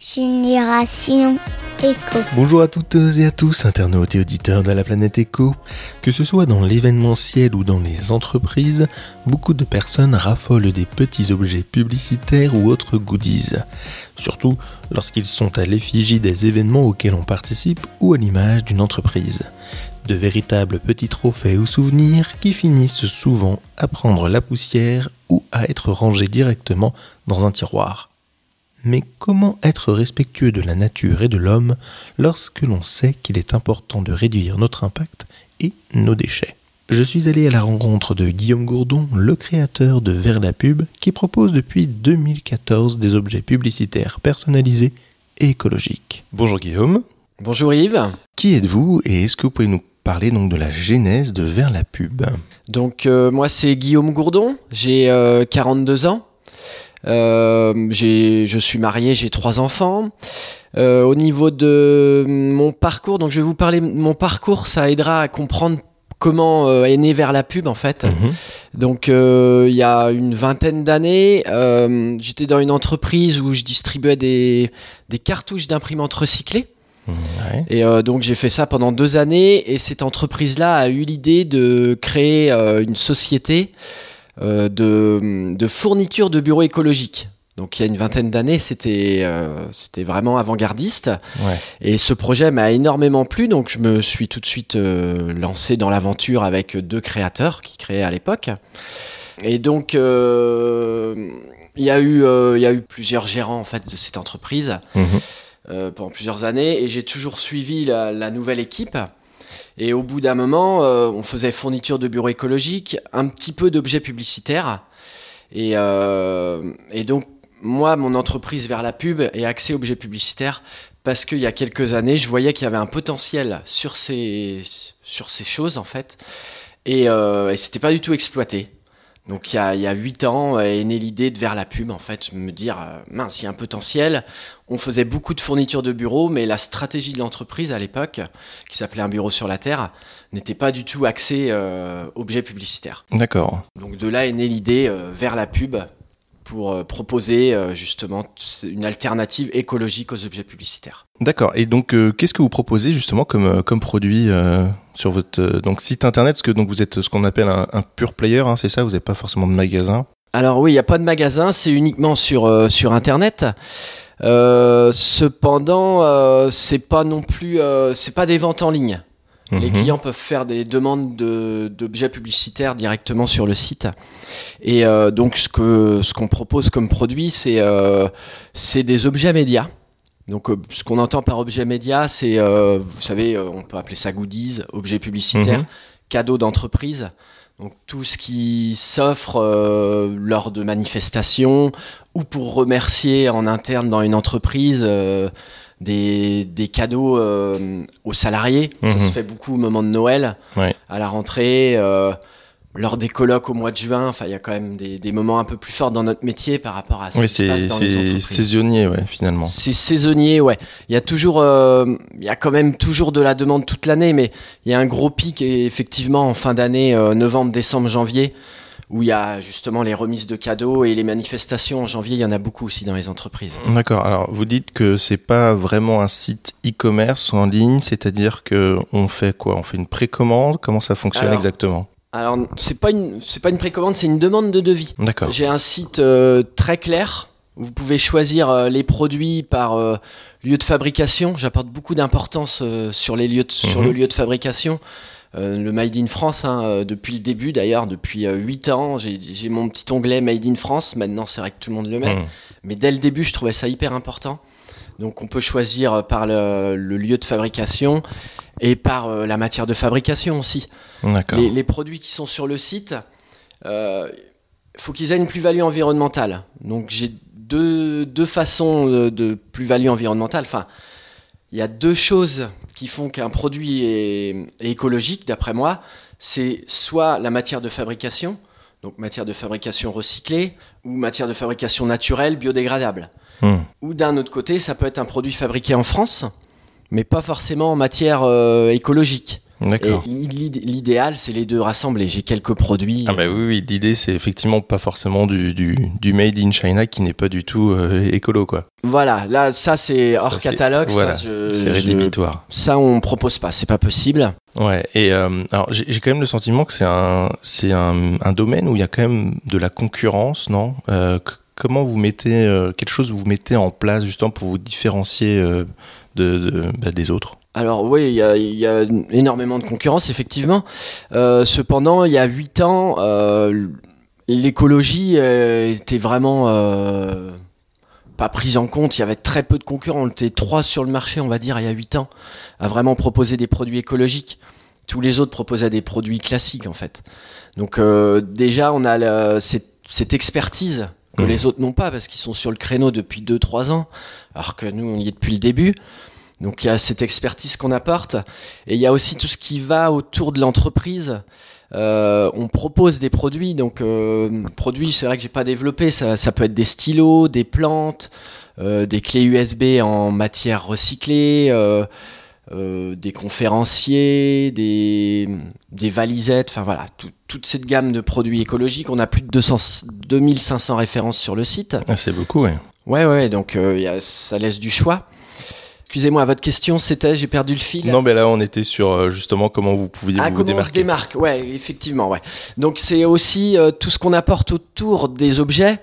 Génération Éco. Bonjour à toutes et à tous, internautes et auditeurs de la planète Éco. Que ce soit dans l'événementiel ou dans les entreprises, beaucoup de personnes raffolent des petits objets publicitaires ou autres goodies. Surtout lorsqu'ils sont à l'effigie des événements auxquels on participe ou à l'image d'une entreprise. De véritables petits trophées ou souvenirs qui finissent souvent à prendre la poussière ou à être rangés directement dans un tiroir. Mais comment être respectueux de la nature et de l'homme lorsque l'on sait qu'il est important de réduire notre impact et nos déchets? Je suis allé à la rencontre de Guillaume Gourdon, le créateur de Vers la Pub, qui propose depuis 2014 des objets publicitaires personnalisés et écologiques. Bonjour Guillaume. Bonjour Yves. Qui êtes-vous et est-ce que vous pouvez nous parler donc de la genèse de Vers la Pub? Donc euh, moi c'est Guillaume Gourdon, j'ai 42 ans. Euh, je suis marié, j'ai trois enfants. Euh, au niveau de mon parcours, donc je vais vous parler de mon parcours, ça aidera à comprendre comment euh, est né vers la pub en fait. Mhm. Donc euh, il y a une vingtaine d'années, euh, j'étais dans une entreprise où je distribuais des, des cartouches d'imprimantes recyclées. Mhm, et donc j'ai fait ça pendant deux années et cette entreprise-là a eu l'idée de créer une société de, de fourniture de bureaux écologiques. Donc il y a une vingtaine d'années, c'était euh, c'était vraiment avant-gardiste. Et ce projet m'a énormément plu, donc je me suis tout de suite euh, lancé dans l'aventure avec deux créateurs qui créaient à l'époque. Et donc il y a eu il y a eu plusieurs gérants en fait de cette entreprise mhm. pendant plusieurs années, et j'ai toujours suivi la, la nouvelle équipe. Et au bout d'un moment, euh, on faisait fourniture de bureaux écologiques, un petit peu d'objets publicitaires. Et, euh, et, donc, moi, mon entreprise vers la pub est axée objets publicitaires parce qu'il y a quelques années, je voyais qu'il y avait un potentiel sur ces, sur ces choses, en fait. Et, euh, et c'était pas du tout exploité. Donc il y a, il y a 8 ans est née l'idée de vers la pub en fait, me dire euh, mince, il y a un potentiel. On faisait beaucoup de fournitures de bureaux, mais la stratégie de l'entreprise à l'époque, qui s'appelait un bureau sur la terre, n'était pas du tout axée euh, objet publicitaire. D'accord. Donc de là est née l'idée euh, vers la pub pour euh, proposer euh, justement une alternative écologique aux objets publicitaires. D'accord. Et donc, euh, qu'est-ce que vous proposez justement comme, comme produit sur votre donc, site internet Parce que donc, vous êtes ce qu'on appelle un, un pure player, hein, c'est ça Vous n'avez pas forcément de magasin Alors oui, il n'y a pas de magasin, c'est uniquement sur, sur internet. cependant, c'est pas non plus, c'est pas des ventes en ligne. Les mhm. clients peuvent faire des demandes d'objets publicitaires directement sur le site. Et euh, donc ce que ce qu'on propose comme produit, c'est euh, c'est des objets médias. Donc euh, ce qu'on entend par objet média, c'est vous savez, on peut appeler ça goodies, objets publicitaires, mhm. cadeaux d'entreprise. Donc tout ce qui s'offre lors de manifestations ou pour remercier en interne dans une entreprise des, des cadeaux euh, aux salariés. Ça mhm. se fait beaucoup au moment de Noël, à la rentrée, euh, lors des colloques au mois de juin. Enfin, il y a quand même des, des, moments un peu plus forts dans notre métier par rapport à ce oui, c'est saisonnier, ouais, finalement. C'est saisonnier, ouais. Il y a toujours, euh, il y a quand même toujours de la demande toute l'année, mais il y a un gros pic effectivement en fin d'année, novembre, décembre, janvier où il y a justement les remises de cadeaux et les manifestations en janvier, il y en a beaucoup aussi dans les entreprises. D'accord. Alors, vous dites que c'est pas vraiment un site e-commerce en ligne, c'est-à-dire que on fait quoi? On fait une précommande? Comment ça fonctionne exactement? Alors, c'est pas une c'est pas une précommande, c'est une demande de devis. D'accord. J'ai un site euh, très clair. Vous pouvez choisir euh, les produits par euh, lieu de fabrication. J'apporte beaucoup d'importance sur les lieux sur le mhm. lieu de fabrication. Le Made in France, hein, depuis le début d'ailleurs, depuis 8 euh, ans, j'ai mon petit onglet Made in France. Maintenant, c'est vrai que tout le monde le met. Mmh. Mais dès le début, je trouvais ça hyper important. Donc, on peut choisir par le, lieu de fabrication et par la matière de fabrication aussi. Les, les, produits qui sont sur le site, il faut qu'ils aient une plus-value environnementale. Donc, j'ai deux, deux façons de, de plus-value environnementale. Enfin, il y a deux choses qui font qu'un produit est, écologique, d'après moi. C'est soit la matière de fabrication, donc matière de fabrication recyclée, ou matière de fabrication naturelle, biodégradable. Hmm. Ou d'un autre côté, ça peut être un produit fabriqué en France, mais pas forcément en matière euh, écologique. D'accord. L'idéal, c'est les deux rassemblés. J'ai quelques produits. Ah bah oui, oui l'idée c'est effectivement pas forcément du, du, du made in China qui n'est pas du tout euh, écolo quoi. Voilà, là, ça c'est hors Ça, catalogue. Voilà, c'est je- rédhibitoire. ça, on propose pas, c'est pas possible. Ouais, et euh, alors j'ai quand même le sentiment que c'est un, c'est un, un domaine où il y a quand même de la concurrence, non? Euh, Comment vous mettez euh, quelque chose vous mettez en place justement pour vous différencier de, de- bah, des autres? Alors oui, il y a, il y a énormément de concurrence, effectivement. Euh, cependant, il y a 8 ans, euh, l'écologie euh, était vraiment euh, pas prise en compte. Il y avait très peu de concurrents. On était trois sur le marché, on va dire, il y a 8 ans, à vraiment proposer des produits écologiques. Tous les autres proposaient des produits classiques, en fait. Donc déjà, on a cette, cette expertise que Mhm. les autres n'ont pas, parce qu'ils sont sur le créneau depuis 2-3 ans, alors que nous, on y est depuis le début. Donc il y a cette expertise qu'on apporte et il y a aussi tout ce qui va autour de l'entreprise. Euh, on propose des produits, donc euh, produits, c'est vrai que j'ai pas développé. Ça, ça peut être des stylos, des plantes, euh, des clés USB en matière recyclée, des conférenciers, des, des valisettes. Enfin voilà, tout- toute cette gamme de produits écologiques. On a plus de 200, 2500 références sur le site. Ah, C'est beaucoup, ouais. Ouais, ouais, donc il y a- ça laisse du choix. Excusez-moi, votre question c'était, j'ai perdu le fil. Non, mais là on était sur euh, justement comment vous pouviez Ah, vous comment on se démarquer. démarque Ouais, effectivement, ouais. Donc c'est aussi euh, tout ce qu'on apporte autour des objets.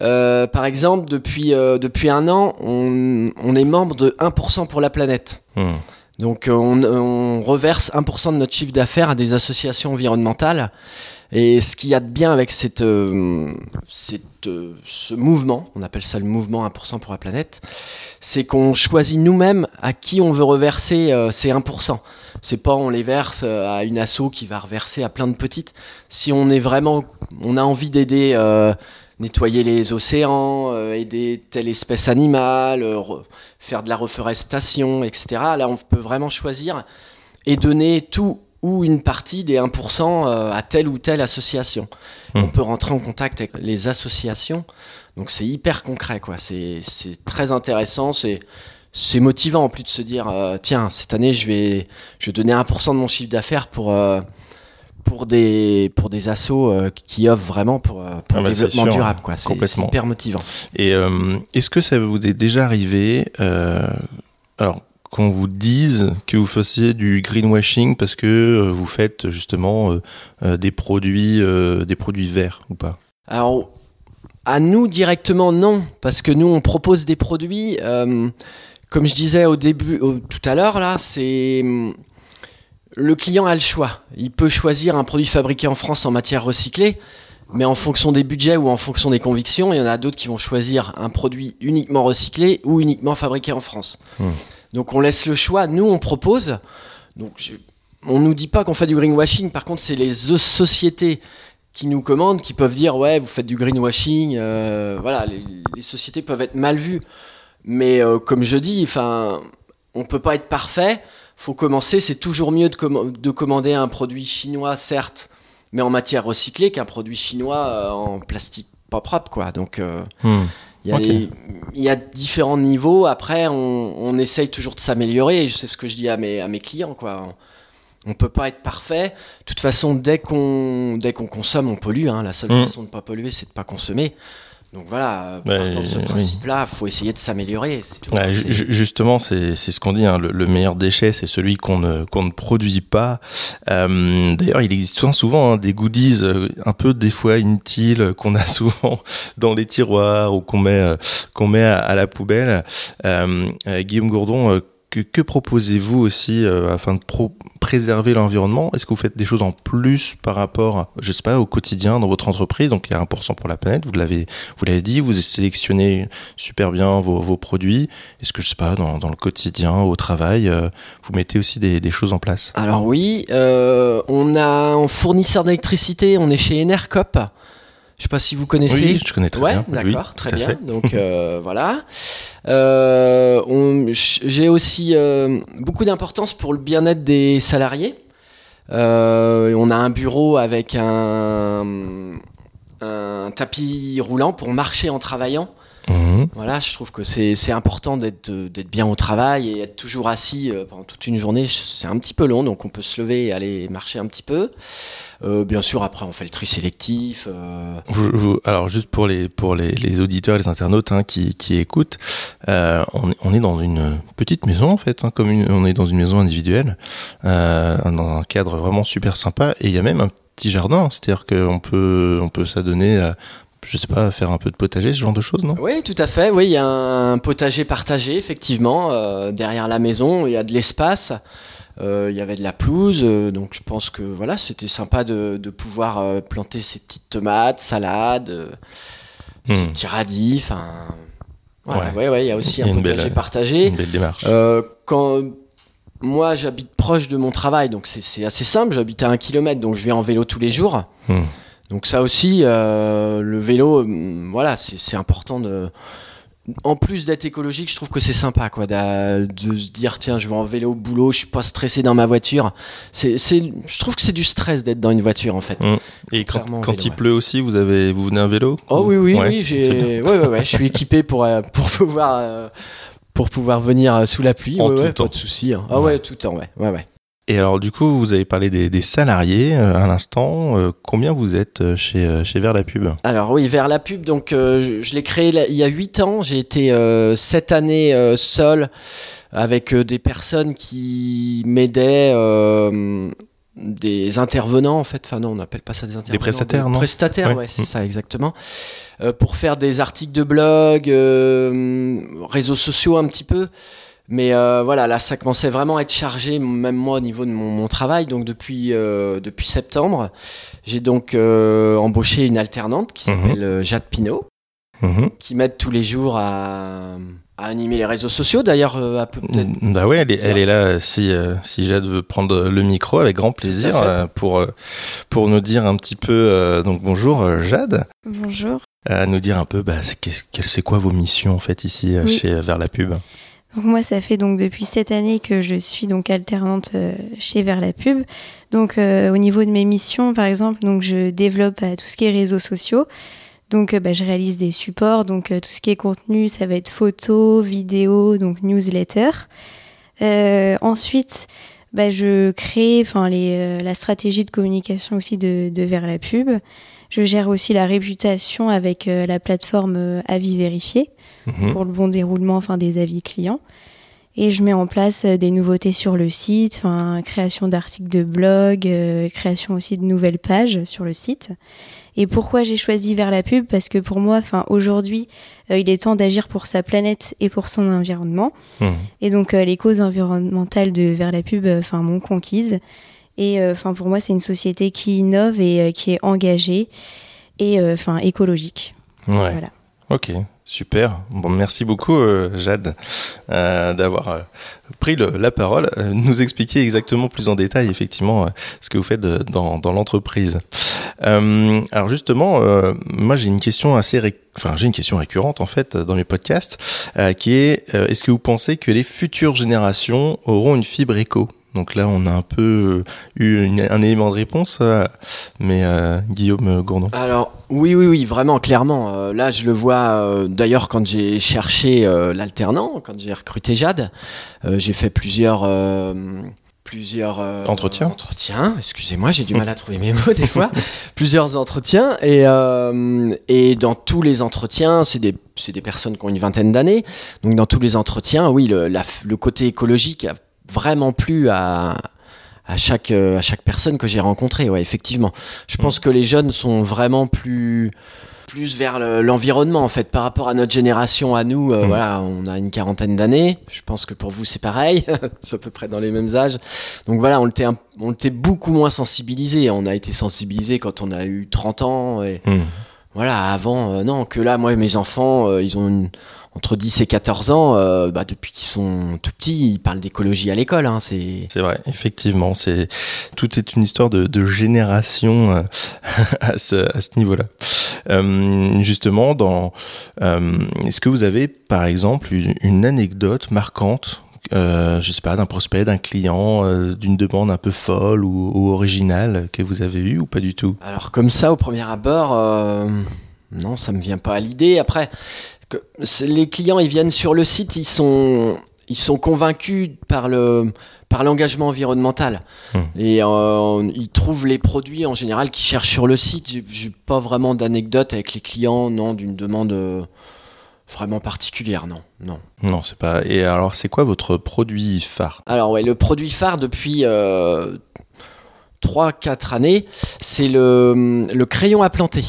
Euh, par exemple, depuis, euh, depuis un an, on, on est membre de 1% pour la planète. Hmm. Donc on, on reverse 1% de notre chiffre d'affaires à des associations environnementales. Et ce qu'il y a de bien avec cette, euh, euh, ce mouvement, on appelle ça le mouvement 1% pour la planète, c'est qu'on choisit nous-mêmes à qui on veut reverser euh, ces 1%. C'est pas on les verse à une asso qui va reverser à plein de petites. Si on est vraiment, on a envie d'aider, nettoyer les océans, aider telle espèce animale, re- faire de la reforestation, etc. Là, on peut vraiment choisir et donner tout ou une partie des 1% euh, à telle ou telle association. Hmm. On peut rentrer en contact avec les associations. Donc c'est hyper concret, quoi. C'est très intéressant. C'est c'est motivant en plus de se dire euh, tiens cette année je vais je vais donner 1% de mon chiffre d'affaires pour euh, pour des pour des assos euh, qui offrent vraiment pour, pour Ah bah, le développement sûr, durable quoi. C'est hyper motivant. Et est-ce que ça vous est déjà arrivé, alors qu'on vous dise que vous faisiez du greenwashing parce que euh, vous faites justement euh, euh, des produits, des produits verts ou pas? Alors, à nous directement, non, parce que nous, on propose des produits, comme je disais au début, au- tout à l'heure, là, c'est. hum, Le client a le choix. Il peut choisir un produit fabriqué en France en matière recyclée, mais en fonction des budgets ou en fonction des convictions, il y en a d'autres qui vont choisir un produit uniquement recyclé ou uniquement fabriqué en France. Hmm. Donc on laisse le choix. Nous, on propose. Donc je- on nous dit pas qu'on fait du greenwashing. Par contre, c'est les sociétés qui nous commandent qui peuvent dire ouais, vous faites du greenwashing. euh, voilà, les, sociétés peuvent être mal vues. Mais euh, comme je dis, enfin, on peut pas être parfait. Faut commencer. C'est toujours mieux de, comm- de commander un produit chinois, certes, mais en matière recyclée qu'un produit chinois euh, en plastique pas propre, quoi. Donc Hmm. Il y, a Ok. des- il y a différents niveaux. Après, on, on essaye toujours de s'améliorer. C'est ce que je dis à mes, à mes clients. Quoi. On, on peut pas être parfait. De toute façon, dès qu'on dès qu'on consomme, on pollue. hein. La seule Mm. façon de pas polluer, c'est de pas consommer. Donc voilà, Ouais, partant de ce oui. principe-là, faut essayer de s'améliorer. Ouais, justement, c'est c'est ce qu'on dit. hein, le, le meilleur déchet, c'est celui qu'on ne qu'on ne produit pas. Euh, D'ailleurs, il existe souvent, souvent hein, des goodies euh, un peu des fois inutiles euh, qu'on a souvent dans les tiroirs ou qu'on met euh, qu'on met à, à la poubelle. Euh, Guillaume Gourdon. Que, proposez-vous aussi euh, afin de préserver l'environnement? Est-ce que vous faites des choses en plus par rapport, je sais pas, au quotidien dans votre entreprise? Donc il y a 1% pour la planète, vous l'avez, vous l'avez dit, vous sélectionnez super bien vos, vos produits. Est-ce que je sais pas, dans, dans le quotidien, au travail, euh, vous mettez aussi des, des choses en place? Alors oui, euh, on a un fournisseur d'électricité, on est chez Enercop. Je sais pas si vous connaissez. Oui, je connais très ouais, bien. Oui, d'accord, très bien. fait. Donc euh, voilà. Euh, J'ai aussi euh, beaucoup d'importance pour le bien-être des salariés. On a un bureau avec un, un tapis roulant pour marcher en travaillant. Mhm. Voilà, je trouve que c'est important d'être bien au travail et être toujours assis pendant toute une journée. C'est un petit peu long, donc on peut se lever et aller marcher un petit peu. Euh, bien sûr, après, on fait le tri sélectif. Euh. alors, juste pour les pour les, auditeurs les internautes hein, qui, écoutent, on, on, est dans une petite maison en fait, hein, comme on est dans une maison individuelle, dans un cadre vraiment super sympa. Et il y a même un petit jardin, c'est-à-dire qu'on peut on peut s'adonner à je sais pas, faire un peu de potager, ce genre de choses, non? Oui, tout à fait. Oui, il y a un potager partagé, effectivement, euh, derrière la maison. Il y a de l'espace. Euh, il y avait de la pelouse, euh, donc je pense que voilà, c'était sympa de, pouvoir planter ces petites tomates, salades, ces hmm. petits radis. Enfin, ouais. ouais, il y a aussi un potager partagé. Une belle démarche. quand moi, j'habite proche de mon travail, donc c'est assez simple. J'habite à un kilomètre, donc je vais en vélo tous les jours. Hmm. Donc ça aussi, euh, le vélo, euh, voilà, c'est important de. En plus d'être écologique, je trouve que c'est sympa, quoi, de, se dire tiens, je vais en vélo au boulot, je suis pas stressé dans ma voiture. C'est, je trouve que c'est du stress d'être dans une voiture, en fait. Mmh. Et quand, quand il pleut aussi, vous avez, vous venez en vélo Oh oui, oui, oui, j'ai, ouais, ouais, ouais, je suis équipé pour euh, pour pouvoir pour pouvoir venir sous la pluie. En tout pas de souci. Hein. Ah ouais, tout le temps, ouais, ouais, ouais. Et alors du coup, vous avez parlé des, salariés euh, à l'instant. Euh, combien vous êtes euh, chez, chez Vers la Pub Alors oui, Vers la Pub, donc je, l'ai créé il y a 8 ans. J'ai été cette année seul avec des personnes qui m'aidaient des intervenants en fait, enfin non on n'appelle pas ça des intervenants. Des prestataires, non Prestataires, ouais, c'est ça exactement. pour faire des articles de blog, réseaux sociaux un petit peu. Mais euh, voilà, là, ça commençait vraiment à être chargé, même moi, au niveau de mon, travail. Donc, depuis, euh, depuis septembre, j'ai donc euh, embauché une alternante qui mhm. s'appelle Jade Pinault, mhm. qui m'aide tous les jours à, à, animer les réseaux sociaux. D'ailleurs, à peu peut-être. Mm, bah ouais, elle est, elle est là. Si, si Jade veut prendre le micro, avec grand plaisir, pour, pour nous dire un petit peu. donc, bonjour, Jade. Bonjour. À nous dire un peu, bah, c'est quoi vos missions, en fait, ici, chez Vers la Pub? Moi, ça fait donc depuis cette année que je suis donc alternante euh, chez Vers la Pub. Donc euh, au niveau de mes missions, par exemple, donc je développe euh, tout ce qui est réseaux sociaux. Donc bah, je réalise des supports, donc tout ce qui est contenu, ça va être photos, vidéos, donc newsletter. ensuite, bah, je crée, enfin la stratégie de communication aussi de, de Vers la Pub. Je gère aussi la réputation avec la plateforme Avis Vérifié. Mhm. pour le bon déroulement enfin, des avis clients. Et je mets en place euh, des nouveautés sur le site, création d'articles de blog, euh, création aussi de nouvelles pages sur le site. Et pourquoi j'ai choisi vers la pub? Parce que pour moi, aujourd'hui, euh, il est temps d'agir pour sa planète et pour son environnement. Mhm. Et donc, les causes environnementales de vers la pub, enfin, m'ont conquise. Et enfin, pour moi, c'est une société qui innove et qui est engagée et enfin écologique. Voilà. Ok, Super. Bon, merci beaucoup, euh, Jade, euh, d'avoir euh, pris la parole, nous expliquer exactement plus en détail, effectivement, ce que vous faites dans, dans l'entreprise. alors justement, moi j'ai une question assez, enfin j'ai une question récurrente en fait dans mes podcasts, qui est est-ce que vous pensez que les futures générations auront une fibre éco? Donc là, on a un peu euh, eu un élément de réponse, euh, mais euh, Guillaume Gourdon. Alors oui, oui, oui, vraiment, clairement. là, je le vois. D'ailleurs, quand j'ai cherché l'alternant, quand j'ai recruté Jade, j'ai fait plusieurs plusieurs entretiens. Entretiens, excusez-moi, j'ai du mal à trouver mes mots des fois. plusieurs entretiens et et dans tous les entretiens, c'est des c'est des personnes qui ont une vingtaine d'années. Donc dans tous les entretiens, oui, le, le côté écologique a vraiment plu à, à chaque, à chaque personne que j'ai rencontrée. Ouais, effectivement. Je mm. pense que les jeunes sont vraiment plus plus vers l'environnement en fait par rapport à notre génération à nous euh, mm. voilà on a une quarantaine d'années je pense que pour vous c'est pareil c'est à peu près dans les mêmes âges donc voilà on était on était beaucoup moins sensibilisés on a été sensibilisés quand on a eu 30 ans et mm. Voilà avant euh, non que là moi mes enfants euh, ils ont une entre 10 et 14 ans, euh, bah, depuis qu'ils sont tout petits, ils parlent d'écologie à l'école. Hein, c'est vrai, effectivement. C'est tout est une histoire de, de génération à ce, à ce niveau-là. Justement, dans est-ce que vous avez, par exemple, une, anecdote marquante euh, je sais pas, d'un prospect, d'un client, d'une demande un peu folle ou, ou, originale que vous avez eu ou pas du tout? Alors comme ça, au premier abord, non, ça me vient pas à l'idée. Après, que les clients ils viennent sur le site, ils sont ils sont convaincus par le par l'engagement environnemental hmm. et euh, ils trouvent les produits en général qu'ils cherchent sur le site. J'ai pas vraiment d'anecdote avec les clients, non, d'une demande euh, vraiment particulière, non, non. Non, c'est pas. Et alors, c'est quoi votre produit phare? Alors ouais, le produit phare depuis euh, 3-4 années, c'est le, le crayon à planter.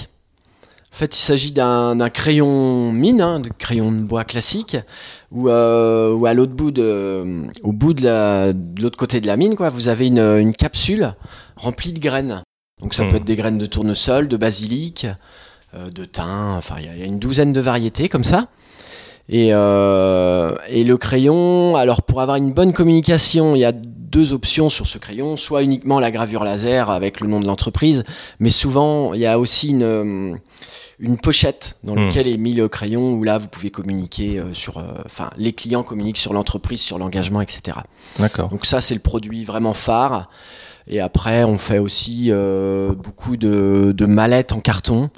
En fait, il s'agit d'un crayon mine, un hein, de crayon de bois classique, ou euh, à l'autre bout de, au bout de l'autre côté de la mine, quoi, vous avez une, une capsule remplie de graines. Donc ça hmm. peut être des graines de tournesol, de basilic, de thym, enfin il y, a une douzaine de variétés comme ça. Et, euh, et le crayon, alors pour avoir une bonne communication, il y a deux options sur ce crayon, soit uniquement la gravure laser avec le nom de l'entreprise, mais souvent il y a aussi une une pochette dans hmm. laquelle est mis le crayon où là vous pouvez communiquer euh, sur, euh, enfin les clients communiquent sur l'entreprise, sur l'engagement, etc. D'accord. Donc ça c'est le produit vraiment phare. Et après on fait aussi euh, beaucoup de, de, mallettes en carton,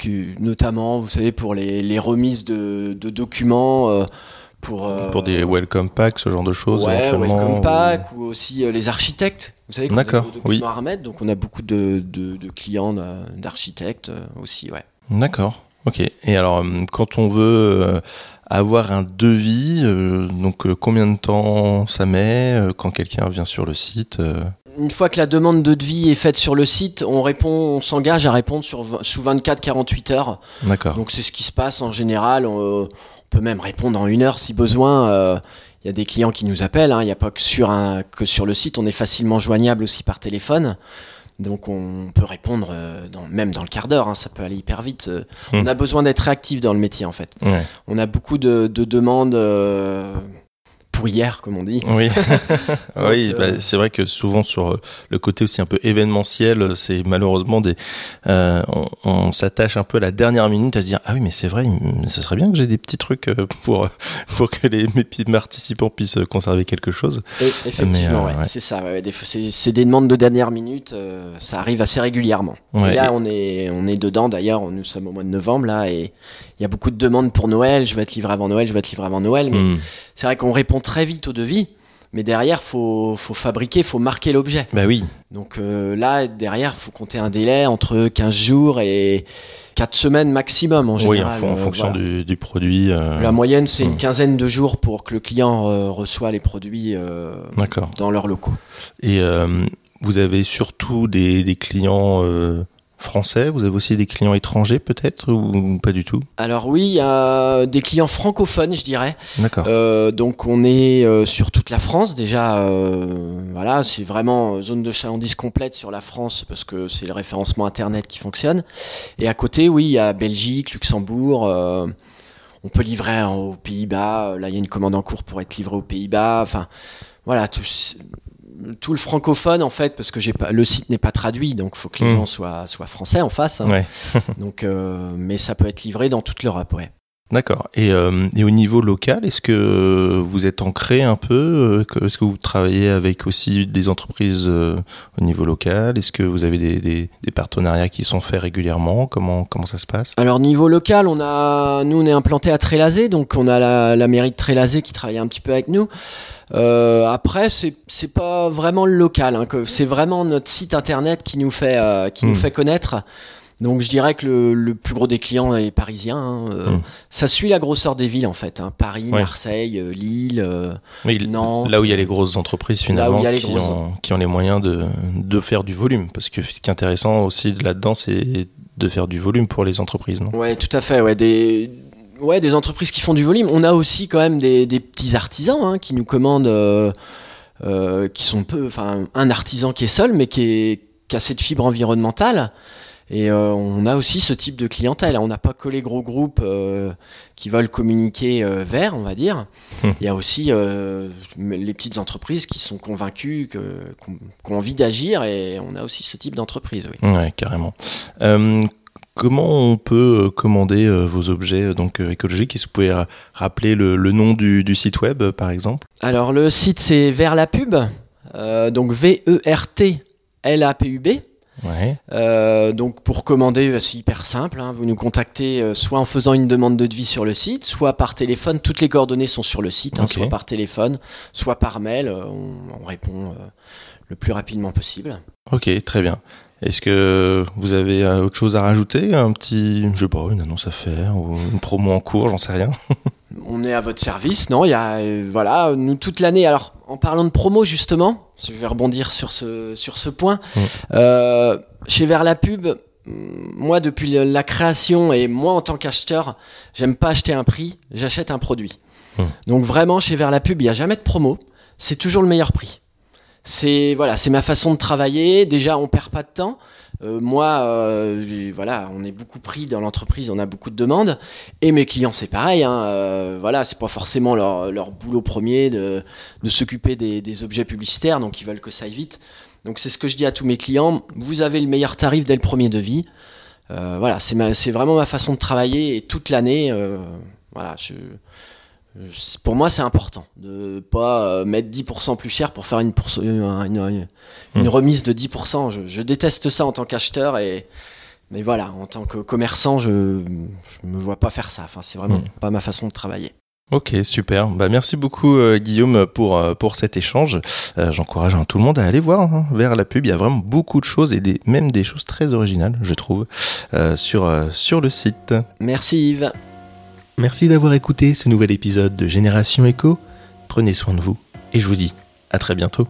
que, notamment vous savez pour les, les remises de, de documents. pour, pour des welcome packs, ce genre de choses ouais, welcome pack ou aussi les architectes. Vous savez qu'on a des documents oui. à remettre, donc on a beaucoup de, de, de clients d'architectes aussi, ouais. D'accord. Ok. Et alors, euh, quand on veut euh, avoir un devis, euh, donc combien de temps ça met quand quelqu'un vient sur le site Une fois que la demande de devis est faite sur le site, on répond, on s'engage à répondre sur, sous 24-48 heures. D'accord. Donc c'est ce qui se passe en général. On, peut même répondre en une heure si besoin. Il y a des clients qui nous appellent. Hein. Il n'y a pas que sur, un, que sur le site. On est facilement joignable aussi par téléphone. Donc on peut répondre euh, dans, même dans le quart d'heure, hein, ça peut aller hyper vite. Euh. On hmm. a besoin d'être réactif dans le métier en fait. On a beaucoup de, demandes euh, comme on dit. Oui, oui bah, c'est vrai que souvent sur le côté aussi un peu événementiel, c'est malheureusement des, on, s'attache un peu à la dernière minute à se dire ah oui mais c'est vrai, ça serait bien que j'ai des petits trucs pour pour que les mes participants puissent conserver quelque chose. effectivement, c'est ça. c'est des demandes de dernière minute, ça arrive assez régulièrement. et là, on est on est dedans. D'ailleurs, nous sommes au mois de novembre là et il y a beaucoup de demandes pour Noël. Je vais être livré avant Noël, je vais être livré avant Noël. Mais hmm. c'est vrai qu'on répond très vite au devis. Mais derrière, faut faut fabriquer, faut marquer l'objet. Bah oui. Donc euh, là, derrière, faut compter un délai entre 15 jours et 4 semaines maximum en général. Oui, en, euh, fonction du, du, produit. Euh. La moyenne, c'est une hmm. quinzaine de jours pour que le client reçoive les produits dans leurs locaux. Et vous avez surtout des, des clients français Vous avez aussi des clients étrangers peut-être ou pas du tout? Alors oui, il y a des clients francophones, je dirais. D'accord. Euh, donc on est euh, sur toute la France déjà. Euh, voilà, c'est vraiment zone de chalandise complète sur la France parce que c'est le référencement internet qui fonctionne. Et à côté, oui, il y a Belgique, Luxembourg. on peut livrer aux Pays-Bas. Là, il y a une commande en cours pour être livré aux Pays-Bas. Enfin, voilà, tout, tout le francophone en fait parce que j'ai pas le site n'est pas traduit donc il faut que les hmm. gens soient soient français en face hein. donc euh, mais ça peut être livré dans toute l'Europe ouais D'accord. Et, euh, et, au niveau local, est-ce que vous êtes ancré un peu euh, Est-ce que vous travaillez avec aussi des entreprises au niveau local? Est-ce que vous avez des, des, des, partenariats qui sont faits régulièrement? Comment comment ça se passe? Alors niveau local, on a nous on est implanté à Trélazé, donc on a la, la mairie de Trélazé qui travaille un petit peu avec nous. Euh, après, c'est pas vraiment le local. Hein, c'est vraiment notre site internet qui nous fait euh, qui nous hmm. fait connaître. Donc je dirais que le, le, plus gros des clients est parisien. Hein, euh, hmm. Ça suit la grosseur des villes en fait. Hein, Paris, Marseille, euh, Lille, oui, Nantes. Là où il y a les grosses entreprises finalement qui, ont, qui, ont, les moyens de, de faire du volume. Parce que ce qui est intéressant aussi là-dedans, c'est de faire du volume pour les entreprises. Ouais, tout à fait. Ouais, des ouais, des entreprises qui font du volume. On a aussi quand même des, petits artisans hein, qui nous commandent, euh, euh, qui sont peu, enfin, un artisan qui est seul, mais qui, est, qui a cette fibre environnementale. Et euh, on a aussi ce type de clientèle. On n'a pas que les gros groupes qui veulent communiquer vert, on va dire. Hum. Il y a aussi les petites entreprises qui sont convaincues, que, qui ont envie d'agir, et on a aussi ce type d'entreprise. Oui. Ouais, carrément. Comment on peut euh, commander euh, vos objets euh, donc écologiques? Est-ce que vous pouvez rappeler le, nom du, site web, par exemple? Alors, le site, c'est Vers la pub, donc V-E-R-T-L-A-P-U-B. Euh, donc pour commander, c'est hyper simple. Hein. vous nous contactez soit en faisant une demande de devis sur le site, soit par téléphone. Toutes les coordonnées sont sur le site, hein, soit par téléphone, soit par mail. On, on répond le plus rapidement possible. Ok, très bien. Est-ce que vous avez euh, autre chose à rajouter? Un petit, je sais pas, une annonce à faire ou une promo en cours, j'en sais rien. On est à votre service, non? Il y a, euh, voilà, nous toute l'année. Alors, en parlant de promo justement, je vais rebondir sur ce sur ce point. Euh, chez Vers la pub, moi depuis la création et moi en tant qu'acheteur, j'aime pas acheter un prix, j'achète un produit. Donc vraiment chez Vers la pub, il n'y a jamais de promo, c'est toujours le meilleur prix c'est voilà, c'est ma façon de travailler. Déjà, on perd pas de temps. Euh, moi, euh, voilà, on est beaucoup pris dans l'entreprise, on a beaucoup de demandes, et mes clients, c'est pareil. Hein, euh, voilà, c'est pas forcément leur, leur, boulot premier de, de s'occuper des, des, objets publicitaires, donc ils veulent que ça aille vite. Donc c'est ce que je dis à tous mes clients. Vous avez le meilleur tarif dès le premier devis. voilà, c'est vraiment ma façon de travailler et toute l'année, voilà, je pour moi, c'est important de pas euh, mettre 10% plus cher pour faire une, une, hmm. remise de 10%. Je, déteste ça en tant qu'acheteur et mais voilà, en tant que commerçant, je ne me vois pas faire ça. Enfin, c'est vraiment hmm. pas ma façon de travailler. Ok, super. Bah, merci beaucoup euh, Guillaume pour, euh, pour cet échange. J'encourage hein, tout le monde à aller voir hein, vers la pub. Il y a vraiment beaucoup de choses et des, même des choses très originales, je trouve, sur, sur le site. Merci Yves. Merci d'avoir écouté ce nouvel épisode de Génération Echo. Prenez soin de vous et je vous dis à très bientôt.